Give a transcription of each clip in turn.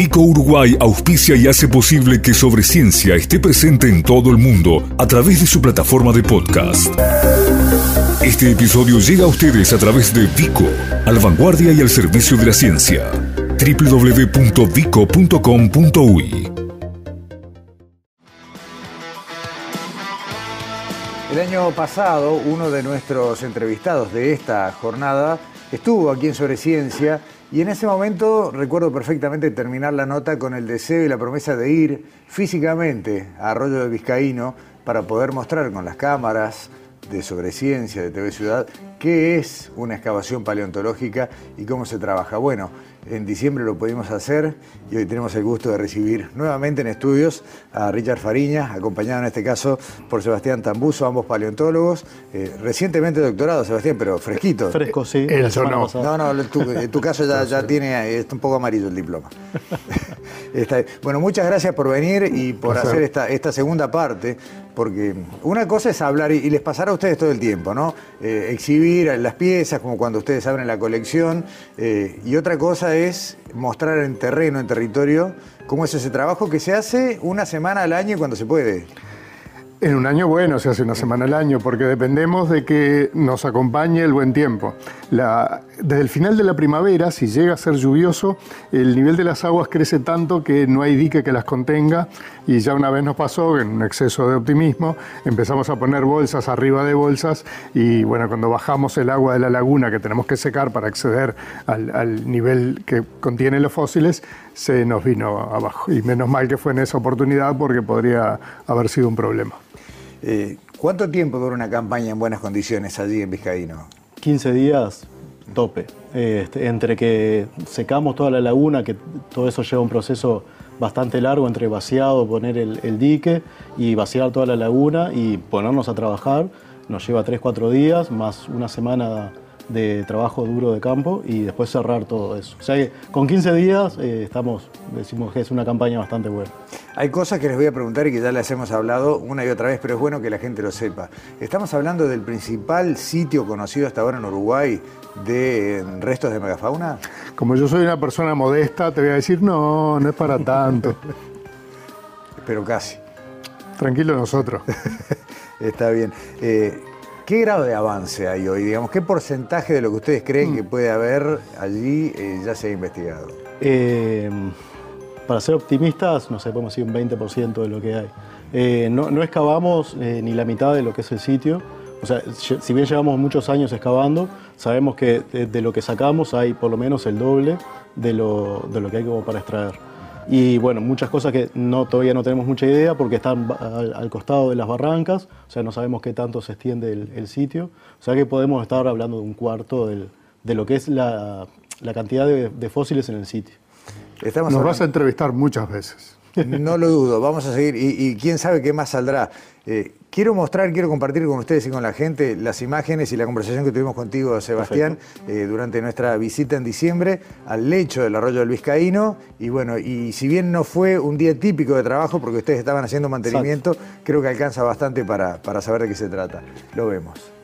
Vico Uruguay auspicia y hace posible que Sobre Ciencia esté presente en todo el mundo a través de su plataforma de podcast. Este episodio llega a ustedes a través de Vico, al vanguardia y al servicio de la ciencia. www.vico.com.uy El año pasado, uno de nuestros entrevistados de esta jornada estuvo aquí en Sobre Ciencia y en ese momento recuerdo perfectamente terminar la nota con el deseo y la promesa de ir físicamente a Arroyo de Vizcaíno para poder mostrar con las cámaras de Sobre Ciencia de TV Ciudad qué es una excavación paleontológica y cómo se trabaja. Bueno, en diciembre lo pudimos hacer y hoy tenemos el gusto de recibir nuevamente en estudios a Richard Fariña, acompañado en este caso por Sebastián Tambuso, ambos paleontólogos, eh, recientemente doctorado, Sebastián, pero fresquito. Fresco, sí. El no. No, no, en tu caso ya, ya tiene, está un poco amarillo el diploma. bueno, muchas gracias por venir y por hacer esta, esta segunda parte, porque una cosa es hablar, y, les pasará a ustedes todo el tiempo, ¿no? Eh, exhibir las piezas, como cuando ustedes abren la colección, eh, y otra cosa es mostrar en terreno, en territorio, cómo es ese trabajo que se hace una semana al año cuando se puede. En un año bueno se hace una semana al año porque dependemos de que nos acompañe el buen tiempo. desde el final de la primavera, si llega a ser lluvioso, el nivel de las aguas crece tanto que no hay dique que las contenga y ya una vez nos pasó, en un exceso de optimismo, empezamos a poner bolsas arriba de bolsas y bueno, cuando bajamos el agua de la laguna que tenemos que secar para acceder al nivel que contiene los fósiles, se nos vino abajo. Y menos mal que fue en esa oportunidad porque podría haber sido un problema. Eh, ¿Cuánto tiempo dura una campaña en buenas condiciones allí en Vizcaíno? 15 días, tope. Este, entre que secamos toda la laguna, que todo eso lleva un proceso bastante largo entre vaciado, poner el, dique y vaciar toda la laguna y ponernos a trabajar, nos lleva 3-4 días, más una semana de trabajo duro de campo y después cerrar todo eso. O sea que con 15 días eh, estamos, decimos que es una campaña bastante buena. Hay cosas que les voy a preguntar y que ya les hemos hablado una y otra vez, pero es bueno que la gente lo sepa. Estamos hablando del principal sitio conocido hasta ahora en Uruguay de restos de megafauna. Como yo soy una persona modesta, te voy a decir, no, no es para tanto. pero casi. Tranquilo nosotros. Está bien. Eh, ¿Qué grado de avance hay hoy? Digamos, ¿Qué porcentaje de lo que ustedes creen que puede haber allí eh, ya se ha investigado? Eh, para ser optimistas, no sé, podemos decir un 20% de lo que hay. Eh, no, excavamos ni la mitad de lo que es el sitio. O sea, si bien llevamos muchos años excavando, sabemos que de, lo que sacamos hay por lo menos el doble de lo, de lo que hay como para extraer. Y bueno, muchas cosas que no, todavía no tenemos mucha idea porque están al, costado de las barrancas, o sea, no sabemos qué tanto se extiende el, sitio. O sea que podemos estar hablando de un cuarto de lo que es la, cantidad de, fósiles en el sitio. Nos vas a entrevistar muchas veces. No lo dudo, vamos a seguir y, quién sabe qué más saldrá. Eh, quiero mostrar, quiero compartir con ustedes y con la gente las imágenes y la conversación que tuvimos contigo, Sebastián, eh, durante nuestra visita en diciembre al lecho del arroyo del Vizcaíno. Y bueno, y si bien no fue un día típico de trabajo porque ustedes estaban haciendo mantenimiento, creo que alcanza bastante para, para saber de qué se trata. Lo vemos.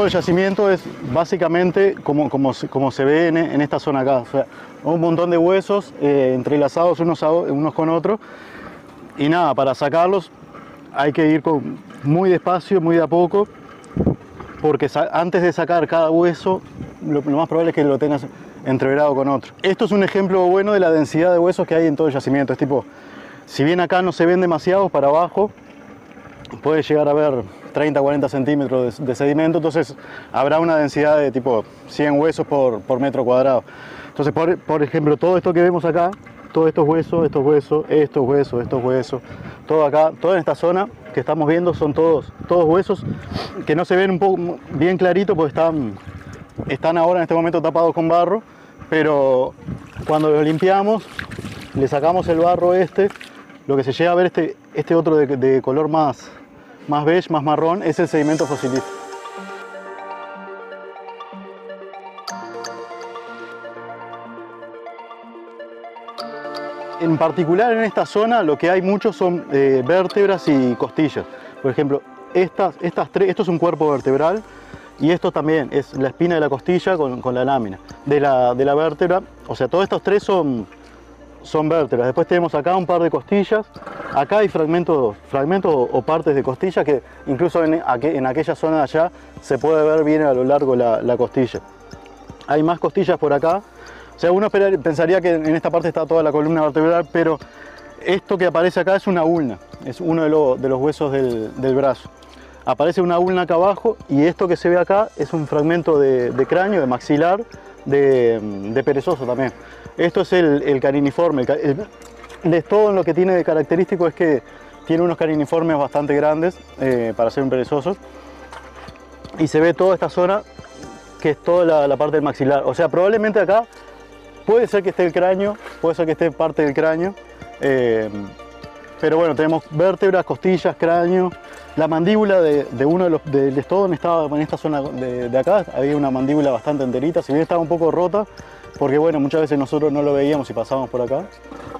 Todo el yacimiento es básicamente como, como, como se ve en, esta zona acá. un montón de huesos eh, entrelazados unos, unos con otros. Y nada, para sacarlos hay que ir muy despacio, muy de a poco, porque antes de sacar cada hueso, lo, más probable es que lo tengas entreverado con otro. Esto es un ejemplo bueno de la densidad de huesos que hay en todo el yacimiento. Es tipo, si bien acá no se ven demasiados para abajo, puede llegar a ver 30, 40 centímetros de, sedimento, entonces habrá una densidad de tipo 100 huesos por, metro cuadrado. Entonces, por, por, ejemplo, todo esto que vemos acá, todos estos huesos, estos huesos, estos huesos, estos huesos, todo acá, toda esta zona que estamos viendo son todos, todos huesos que no se ven un poco bien clarito porque están, están ahora en este momento tapados con barro, pero cuando los limpiamos, le sacamos el barro este, lo que se llega a ver este, este otro de color más, más beige, más marrón, es el sedimento fosilífero. En particular en esta zona lo que hay mucho son eh, vértebras y costillas. Por ejemplo, estas, estas tres, esto es un cuerpo vertebral y esto también es la espina de la costilla con, la lámina de la, de la vértebra. O sea, todos estos tres son, son vértebras. Después tenemos acá un par de costillas. Acá hay fragmentos, fragmentos o partes de costilla que incluso en, en aquella zona de allá se puede ver bien a lo largo la, la costilla. Hay más costillas por acá. O sea, uno pensaría que en esta parte está toda la columna vertebral, pero esto que aparece acá es una ulna, es uno de, los huesos del, brazo. Aparece una ulna acá abajo y esto que se ve acá es un fragmento de, cráneo, de maxilar, de, perezoso también. Esto es el, cariniforme. El, el lo que tiene de característico es que tiene unos cariniformes bastante grandes eh, para ser un perezoso. Y se ve toda esta zona que es toda la, parte del maxilar. O sea, probablemente acá puede ser que esté el cráneo, puede ser que esté parte del cráneo. Eh, pero bueno, tenemos vértebras, costillas, cráneo. La mandíbula de, uno de los del estodon estaba en esta zona de, acá, había una mandíbula bastante enterita, si bien estaba un poco rota, porque bueno, muchas veces nosotros no lo veíamos y pasábamos por acá,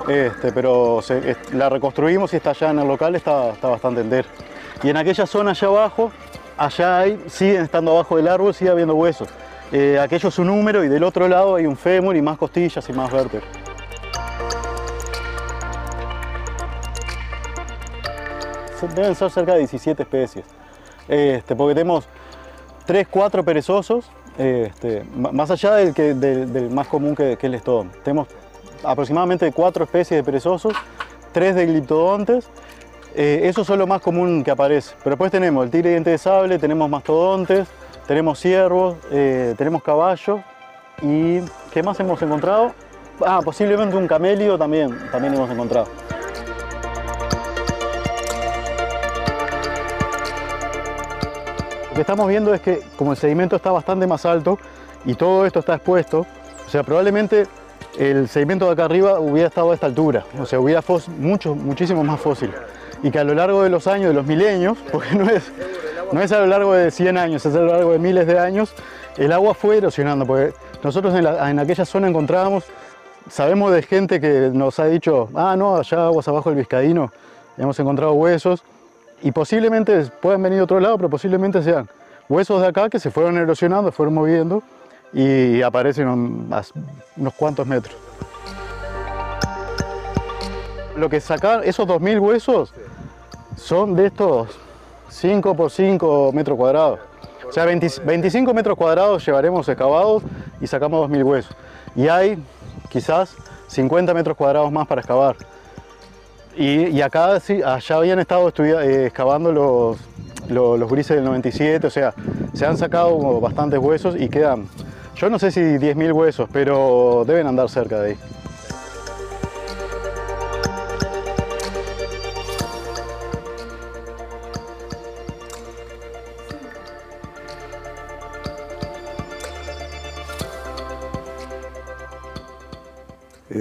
este, pero la reconstruimos y está allá en el local, está, está bastante entera. Y en aquella zona allá abajo, allá hay, siguen estando abajo del árbol, sigue habiendo huesos. Eh, aquello es un número y del otro lado hay un fémur y más costillas y más vértebras. Deben ser cerca de 17 especies, este, porque tenemos 3, 4 perezosos, este, más allá del, que, del, más común que, es el estodón. Tenemos aproximadamente 4 especies de perezosos, 3 de gliptodontes, eh, eso es lo más común que aparece. Pero después tenemos el tigre diente de sable, tenemos mastodontes, tenemos ciervos, eh, tenemos caballos y ¿qué más hemos encontrado? Ah, posiblemente un camelio también, también hemos encontrado. Que estamos viendo es que como el sedimento está bastante más alto y todo esto está expuesto, o sea, probablemente el sedimento de acá arriba hubiera estado a esta altura, o sea, hubiera mucho, muchísimo más fósil. Y que a lo largo de los años, de los milenios, porque no es, no es a lo largo de 100 años, es a lo largo de miles de años, el agua fue erosionando, porque nosotros en, aquella zona encontrábamos, sabemos de gente que nos ha dicho, ah, no, allá aguas abajo del Vizcaíno, hemos encontrado huesos, y posiblemente puedan venir de otro lado, pero posiblemente sean huesos de acá que se fueron erosionando, fueron moviendo y aparecen a unos cuantos metros. Lo que sacaron, esos 2.000 huesos son de estos 5 por 5 metros cuadrados. O sea, 25 metros cuadrados llevaremos excavados y sacamos 2.000 huesos. Y hay quizás 50 metros cuadrados más para excavar. Y, acá, sí, allá habían estado eh, excavando los, los, grises del 97, o sea, se han sacado bastantes huesos y quedan, yo no sé si 10.000 huesos, pero deben andar cerca de ahí.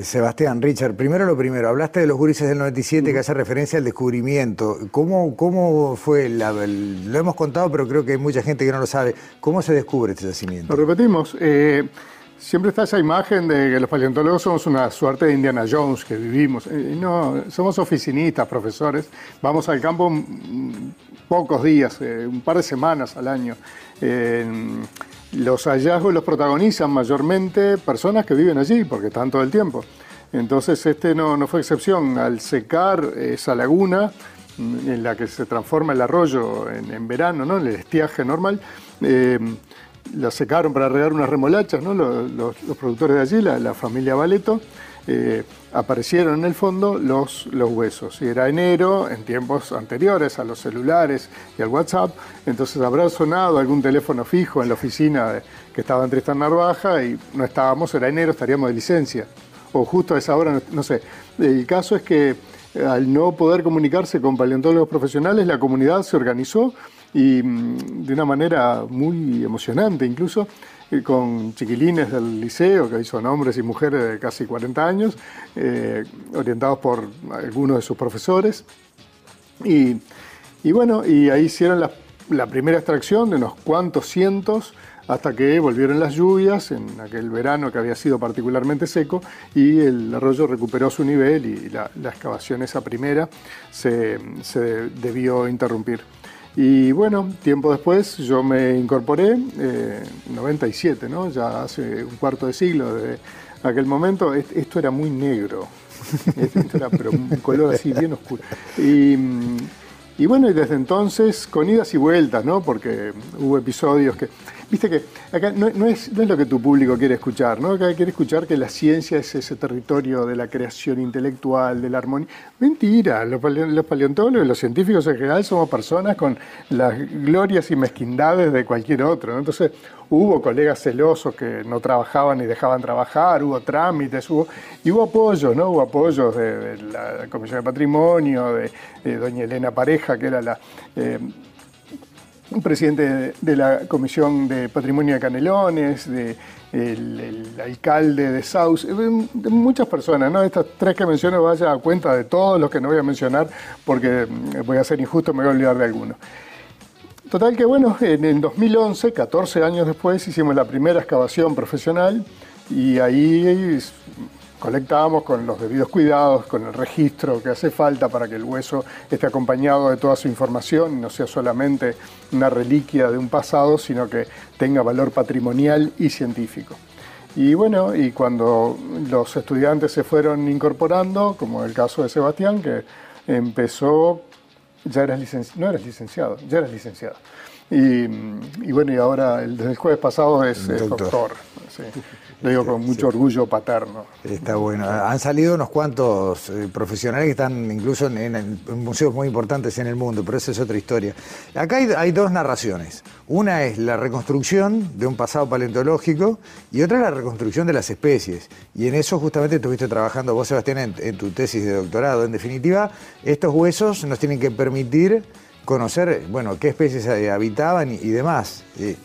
Sebastián, Richard, primero lo primero, hablaste de los gurises del 97 que hace referencia al descubrimiento. ¿Cómo, cómo fue? lo hemos contado, pero creo que hay mucha gente que no lo sabe. ¿Cómo se descubre este yacimiento? Lo repetimos. Eh, siempre está esa imagen de que los paleontólogos somos una suerte de Indiana Jones que vivimos. Eh, no, somos oficinistas, profesores. Vamos al campo mm, pocos días, un par de semanas al año. Los hallazgos los protagonizan mayormente personas que viven allí, porque están todo el tiempo. Entonces este no, no fue excepción. Al secar esa laguna, mm, en la que se transforma el arroyo en, verano, ¿no? el estiaje normal, eh, la secaron para regar unas remolachas, ¿no? los, productores de allí, la, la familia Valeto, aparecieron en el fondo los, los huesos. Y era enero, en tiempos anteriores a los celulares y al WhatsApp, entonces habrá sonado algún teléfono fijo en la oficina que estaba en Tristan Narvaja y no estábamos, era enero, estaríamos de licencia. O justo a esa hora, no sé. El caso es que eh, al no poder comunicarse con paleontólogos profesionales, la comunidad se organizó y mm, de una manera muy emocionante incluso, con chiquilines del liceo, que son hombres y mujeres de casi 40 años, eh, orientados por algunos de sus profesores. Y, bueno, y ahí hicieron la, primera extracción de unos cuantos cientos hasta que volvieron las lluvias en aquel verano que había sido particularmente seco y el arroyo recuperó su nivel y la, excavación esa primera se, se debió interrumpir. Y bueno, tiempo después yo me incorporé, eh, 97, ¿no? Ya hace un cuarto de siglo de aquel momento. Esto era muy negro. Esto era pero un color así bien oscuro. Y, y bueno, y desde entonces, con idas y vueltas, ¿no? Porque hubo episodios que Viste que acá no, es, no, es, lo que tu público quiere escuchar, ¿no? Acá quiere escuchar que la ciencia es ese territorio de la creación intelectual, de la armonía. Mentira, los, paleontólogos y los científicos en general somos personas con las glorias y mezquindades de cualquier otro. Entonces, hubo colegas celosos que no trabajaban y dejaban trabajar, hubo trámites, hubo, y hubo apoyos, ¿no? Hubo apoyos de, la Comisión de Patrimonio, de, doña Elena Pareja, que era la... Eh, presidente de la Comisión de Patrimonio de Canelones, de el, alcalde de Saus, de muchas personas, ¿no? Estas tres que menciono vaya a cuenta de todos los que no voy a mencionar porque mm, voy a ser injusto, me voy a olvidar de alguno. Total que bueno, en el 2011, 14 años después, hicimos la primera excavación profesional y ahí colectamos con los debidos cuidados, con el registro que hace falta para que el hueso esté acompañado de toda su información y no sea solamente una reliquia de un pasado, sino que tenga valor patrimonial y científico. Y bueno, y cuando los estudiantes se fueron incorporando, como el caso de Sebastián, que empezó, ya eras licenciado, no eras licenciado, ya eras licenciado. Y, bueno, y ahora desde el jueves pasado es, doctor. Lo digo con mucho orgullo paterno. Está bueno. Han salido unos cuantos eh, profesionales que están incluso en, museos muy importantes en el mundo, pero esa es otra historia. Acá hay, dos narraciones. Una es la reconstrucción de un pasado paleontológico y otra es la reconstrucción de las especies. Y en eso justamente estuviste trabajando vos, Sebastián, en, tu tesis de doctorado. En definitiva, estos huesos nos tienen que permitir conocer, bueno, qué especies habitaban y, y demás. Eh,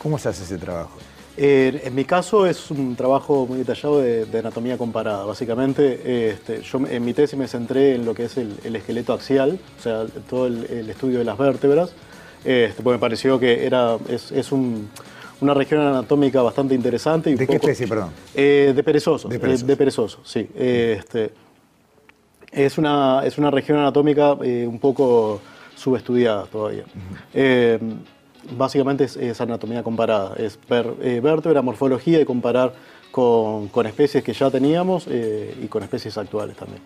¿Cómo se hace ese trabajo? En mi caso es un trabajo muy detallado de, anatomía comparada. Básicamente, este, yo en mi tesis me centré en lo que es el, esqueleto axial, o sea, todo el, estudio de las vértebras, este, porque me pareció que era, es, una región anatómica bastante interesante. Y ¿De qué especie, perdón? Eh, de perezoso. De perezoso, sí. Este, es, una, es una región anatómica eh, un poco subestudiada todavía básicamente es, anatomía comparada, es ver eh, vértebra, morfología y comparar con, especies que ya teníamos eh, y con especies actuales también.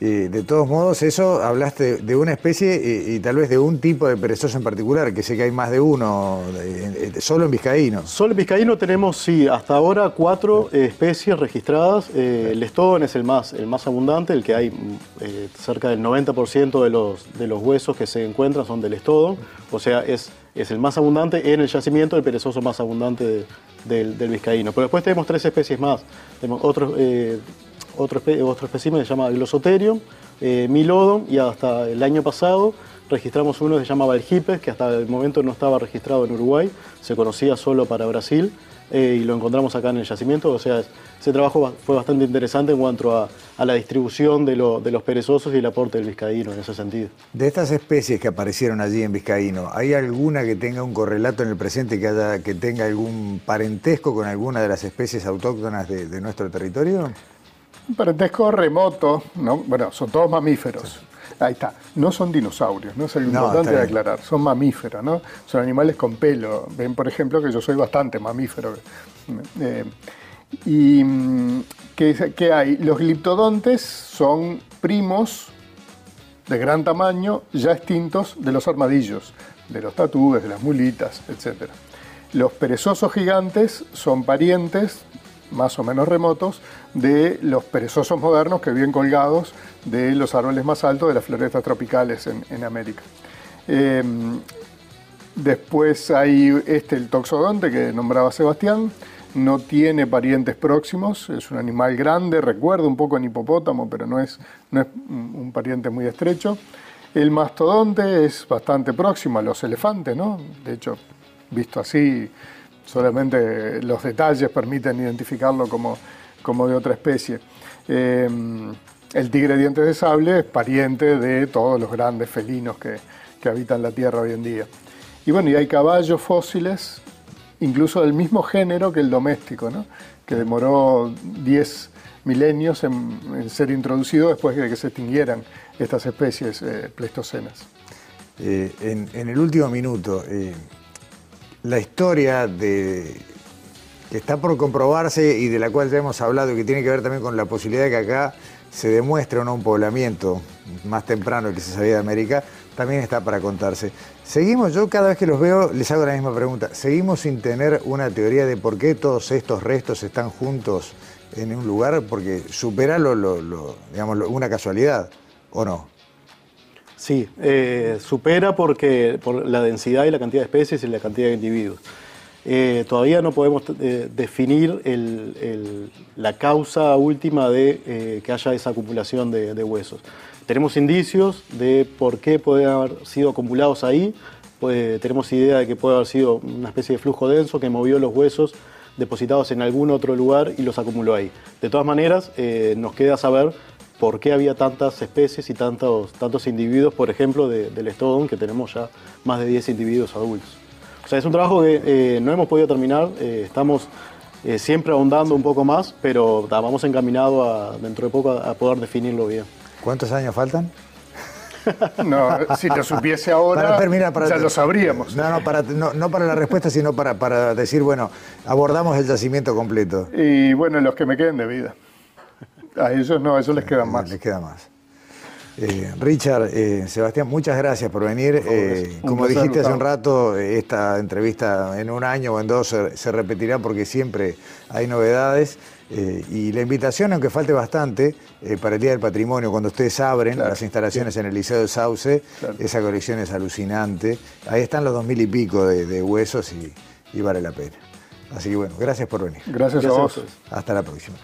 de todos modos, eso hablaste de una especie y, tal vez de un tipo de perezoso en particular, que sé que hay más de uno, solo en Vizcaíno. Solo en Vizcaíno tenemos, sí, hasta ahora cuatro especies registradas. Eh, el estón es el más, el más abundante, el que hay cerca del 90% de los, de los huesos que se encuentran son del estodo, o sea, es es el más abundante en el yacimiento, el perezoso más abundante del, vizcaíno. Pero después tenemos tres especies más. Tenemos otro, eh, otro, otro espécimen que se llama Glosoterium, eh, Milodon, y hasta el año pasado registramos uno que se llama Valgipes, que hasta el momento no estaba registrado en Uruguay, se conocía solo para Brasil. Eh, y lo encontramos acá en el yacimiento. O sea, ese trabajo fue bastante interesante en cuanto a, la distribución de, los perezosos y el aporte del vizcaíno en ese sentido. De estas especies que aparecieron allí en Vizcaíno, ¿hay alguna que tenga un correlato en el presente, que, haya, que tenga algún parentesco con alguna de las especies autóctonas de, nuestro territorio? Un parentesco remoto, ¿no? Bueno, son todos mamíferos. Ahí está. No son dinosaurios, no es algo importante de aclarar. Son mamíferos, ¿no? Son animales con pelo. Ven, por ejemplo, que yo soy bastante mamífero. Eh, y mm, ¿qué, hay? Los gliptodontes son primos de gran tamaño, ya extintos, de los armadillos, de los tatúes, de las mulitas, etc. Los perezosos gigantes son parientes más o menos remotos de los perezosos modernos que viven colgados de los árboles más altos de las florestas tropicales en, América. Eh, después hay este, el toxodonte que nombraba Sebastián, no tiene parientes próximos, es un animal grande, recuerda un poco en hipopótamo, pero no es, no es un pariente muy estrecho. El mastodonte es bastante próximo a los elefantes, ¿no? De hecho, visto así, solamente los detalles permiten identificarlo como, como de otra especie. Eh, el tigre dientes de sable es pariente de todos los grandes felinos que, habitan la Tierra hoy en día. Y bueno, y hay caballos fósiles, incluso del mismo género que el doméstico, que demoró 10 milenios en, ser introducido después de que se extinguieran estas especies eh, pleistocenas. Eh, en, el último minuto, eh, la historia de, que está por comprobarse y de la cual ya hemos hablado, que tiene que ver también con la posibilidad de que acá se demuestre un poblamiento más temprano que se sabía de América, también está para contarse. Seguimos, yo cada vez que los veo les hago la misma pregunta, ¿seguimos sin tener una teoría de por qué todos estos restos están juntos en un lugar? Porque supera lo, digamos, una casualidad, ¿o no? Sí, eh, supera porque por la densidad y la cantidad de especies y la cantidad de individuos. Eh, todavía no podemos eh, definir la causa última de que haya esa acumulación de, huesos. Tenemos indicios de por qué pueden haber sido acumulados ahí, pues, tenemos idea de que puede haber sido una especie de flujo denso que movió los huesos depositados en algún otro lugar y los acumuló ahí. De todas maneras, nos queda saber por qué había tantas especies y tantos, tantos individuos, por ejemplo, del estodón, que tenemos ya más de 10 individuos adultos. O sea, es un trabajo que eh, no hemos podido terminar, eh, estamos eh, siempre ahondando un poco más, pero vamos encaminados a, dentro de poco a, poder definirlo bien. ¿Cuántos años faltan? No, si lo supiese ahora, ya lo sabríamos. No, no para, no, para la respuesta, sino para, para decir, bueno, abordamos el yacimiento completo. Y bueno, los que me queden de vida. A ellos no, a ellos les queda más. Les queda más. Eh, Richard, eh, Sebastián, muchas gracias por venir. Eh, como dijiste hace un rato, esta entrevista en un año o en dos se, repetirá porque siempre hay novedades. y la invitación, aunque falte bastante, para el Día del Patrimonio, cuando ustedes abren las instalaciones en el Liceo de Sauce, esa colección es alucinante. Ahí están los dos mil y pico de, huesos y, vale la pena. Así que bueno, gracias por venir. Gracias, gracias a vos. Hasta la próxima.